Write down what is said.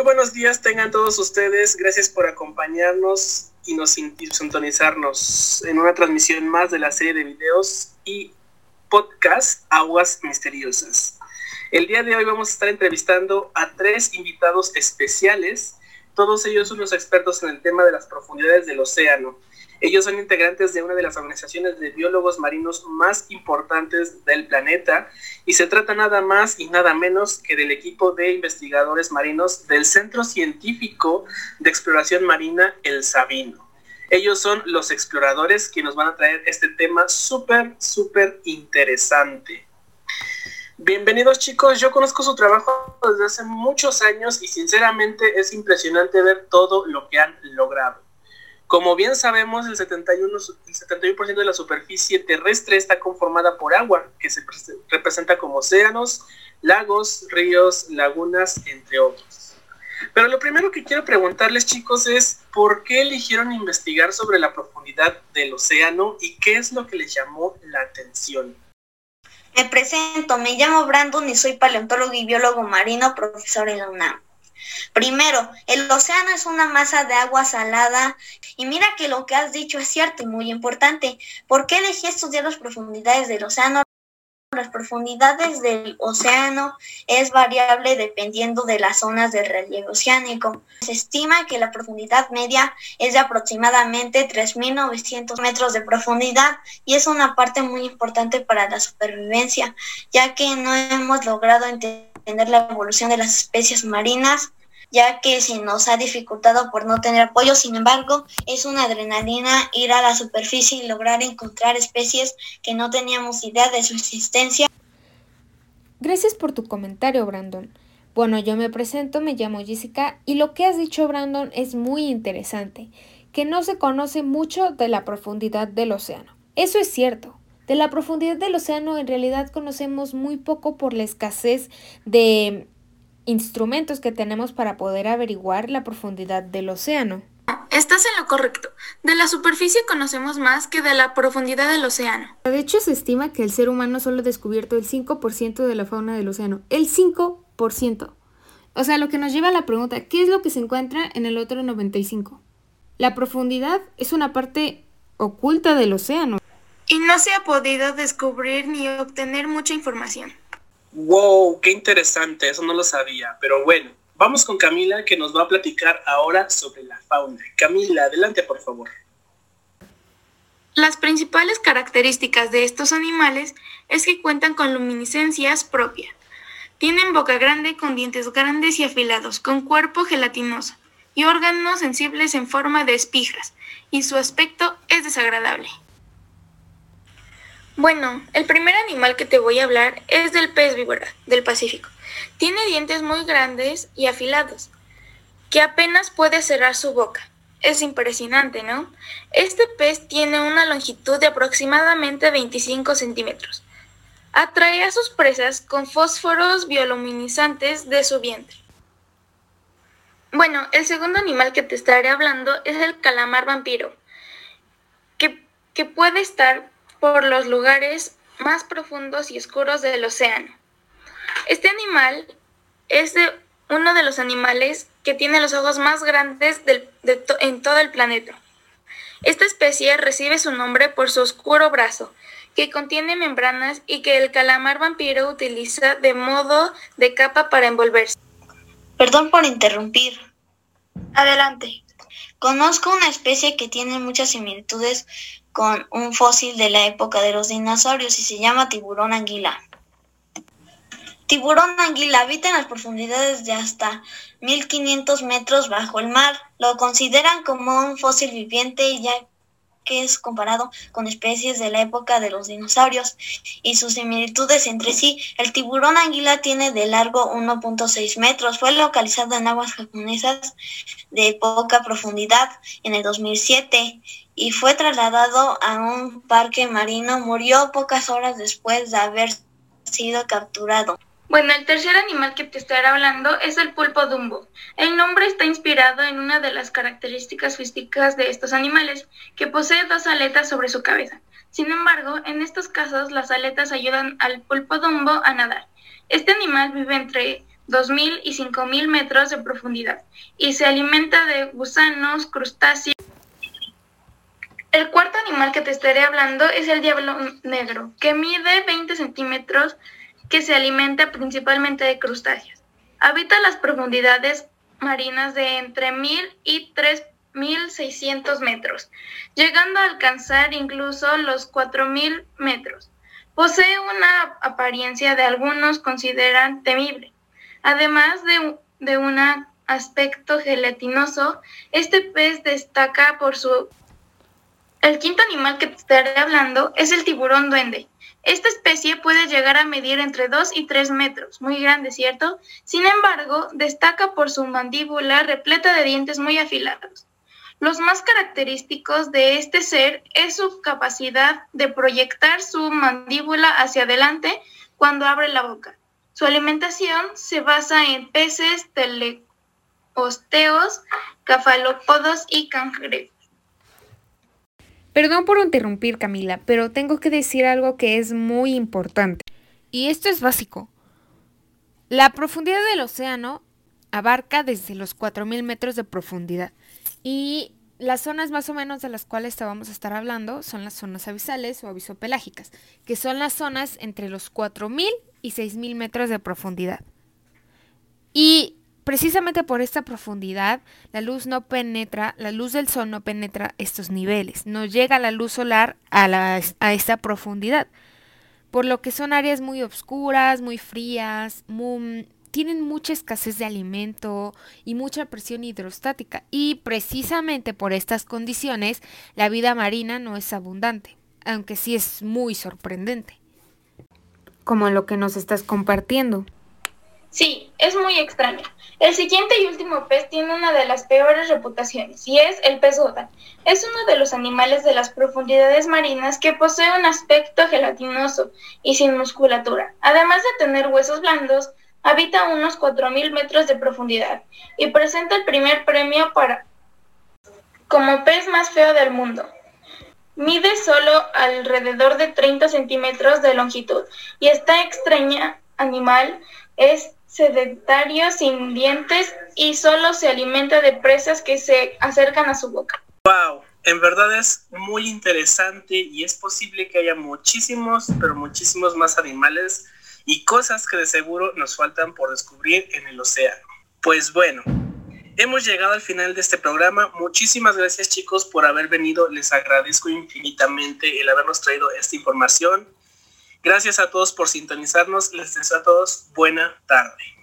Muy buenos días tengan todos ustedes. Gracias por acompañarnos y nos sintonizarnos en una transmisión más de la serie de videos y podcast Aguas Misteriosas. El día de hoy vamos a estar entrevistando a tres invitados especiales. Todos ellos son los expertos en el tema de las profundidades del océano. Ellos son integrantes de una de las organizaciones de biólogos marinos más importantes del planeta y se trata nada más y nada menos que del equipo de investigadores marinos del Centro Científico de Exploración Marina El Sabino. Ellos son los exploradores que nos van a traer este tema súper, súper interesante. Bienvenidos chicos, yo conozco su trabajo desde hace muchos años y sinceramente es impresionante ver todo lo que han logrado. Como bien sabemos, el 71%, el 71 de la superficie terrestre está conformada por agua, que se representa como océanos, lagos, ríos, lagunas, entre otros. Pero lo primero que quiero preguntarles, chicos, es por qué eligieron investigar sobre la profundidad del océano y qué es lo que les llamó la atención. Me presento, me llamo Brandon y soy paleontólogo y biólogo marino, profesor en la UNAM. Primero, el océano es una masa de agua salada y mira que lo que has dicho es cierto y muy importante. ¿Por qué elegí estudiar las profundidades del océano? Las profundidades del océano es variable dependiendo de las zonas del relieve oceánico. Se estima que la profundidad media es de aproximadamente 3.900 metros de profundidad y es una parte muy importante para la supervivencia, ya que no hemos logrado entender la evolución de las especies marinas ya que se nos ha dificultado por no tener apoyo. Sin embargo, es una adrenalina ir a la superficie y lograr encontrar especies que no teníamos idea de su existencia. Gracias por tu comentario, Brandon. Bueno, yo me presento, me llamo Jessica y lo que has dicho, Brandon, es muy interesante, que no se conoce mucho de la profundidad del océano. Eso es cierto. De la profundidad del océano en realidad conocemos muy poco por la escasez de instrumentos que tenemos para poder averiguar la profundidad del océano. Estás en lo correcto. De la superficie conocemos más que de la profundidad del océano. De hecho, se estima que el ser humano solo ha descubierto el 5% de la fauna del océano. El 5%. O sea, lo que nos lleva a la pregunta, ¿qué es lo que se encuentra en el otro 95%? La profundidad es una parte oculta del océano. No se ha podido descubrir ni obtener mucha información. Wow, qué interesante, eso no lo sabía, pero bueno, vamos con Camila que nos va a platicar ahora sobre la fauna. Camila, adelante por favor. Las principales características de estos animales es que cuentan con luminiscencias propias. Tienen boca grande con dientes grandes y afilados, con cuerpo gelatinoso y órganos sensibles en forma de espijas, y su aspecto es desagradable. Bueno, el primer animal que te voy a hablar es del pez víbora del Pacífico. Tiene dientes muy grandes y afilados, que apenas puede cerrar su boca. Es impresionante, ¿no? Este pez tiene una longitud de aproximadamente 25 centímetros. Atrae a sus presas con fósforos bioluminiscentes de su vientre. Bueno, el segundo animal que te estaré hablando es el calamar vampiro, que, que puede estar por los lugares más profundos y oscuros del océano. Este animal es uno de los animales que tiene los ojos más grandes en todo el planeta. Esta especie recibe su nombre por su oscuro brazo, que contiene membranas y que el calamar vampiro utiliza de modo de capa para envolverse. Perdón por interrumpir. Adelante. Conozco una especie que tiene muchas similitudes con un fósil de la época de los dinosaurios y se llama tiburón anguila. Tiburón anguila habita en las profundidades de hasta 1500 metros bajo el mar. Lo consideran como un fósil viviente ya que es comparado con especies de la época de los dinosaurios y sus similitudes entre sí. El tiburón anguila tiene de largo 1.6 metros. Fue localizado en aguas japonesas de poca profundidad en el 2007 y fue trasladado a un parque marino. Murió pocas horas después de haber sido capturado. Bueno, el tercer animal que te estaré hablando es el pulpo dumbo. El nombre está inspirado en una de las características físicas de estos animales, que posee dos aletas sobre su cabeza. Sin embargo, en estos casos las aletas ayudan al pulpo dumbo a nadar. Este animal vive entre 2.000 y 5.000 metros de profundidad y se alimenta de gusanos, crustáceos. El cuarto animal que te estaré hablando es el diablo negro, que mide 20 centímetros, que se alimenta principalmente de crustáceos. Habita las profundidades marinas de entre 1.000 y 3.600 metros, llegando a alcanzar incluso los 4.000 metros. Posee una apariencia de algunos consideran temible. Además de, de un aspecto gelatinoso, este pez destaca por su el quinto animal que te estaré hablando es el tiburón duende. Esta especie puede llegar a medir entre 2 y 3 metros, muy grande, ¿cierto? Sin embargo, destaca por su mandíbula repleta de dientes muy afilados. Los más característicos de este ser es su capacidad de proyectar su mandíbula hacia adelante cuando abre la boca. Su alimentación se basa en peces, teleosteos, cafalópodos y cangrejos. Perdón por interrumpir, Camila, pero tengo que decir algo que es muy importante. Y esto es básico. La profundidad del océano abarca desde los 4.000 metros de profundidad. Y las zonas más o menos de las cuales vamos a estar hablando son las zonas abisales o avisopelágicas, que son las zonas entre los 4.000 y 6.000 metros de profundidad. Precisamente por esta profundidad, la luz no penetra, la luz del sol no penetra estos niveles, no llega la luz solar a, a esta profundidad, por lo que son áreas muy oscuras, muy frías, tienen mucha escasez de alimento y mucha presión hidrostática, y precisamente por estas condiciones la vida marina no es abundante, aunque sí es muy sorprendente, como lo que nos estás compartiendo. Sí, es muy extraño. El siguiente y último pez tiene una de las peores reputaciones y es el pez. Es uno de los animales de las profundidades marinas que posee un aspecto gelatinoso y sin musculatura. Además de tener huesos blandos, habita a unos 4.000 metros de profundidad y presenta el primer premio para como pez más feo del mundo. Mide solo alrededor de 30 centímetros de longitud y esta extraña animal es sedentario, sin dientes y solo se alimenta de presas que se acercan a su boca. ¡Wow! En verdad es muy interesante y es posible que haya muchísimos, pero muchísimos más animales y cosas que de seguro nos faltan por descubrir en el océano. Pues bueno, hemos llegado al final de este programa. Muchísimas gracias chicos por haber venido. Les agradezco infinitamente el habernos traído esta información Gracias a todos por sintonizarnos. Les deseo a todos buena tarde.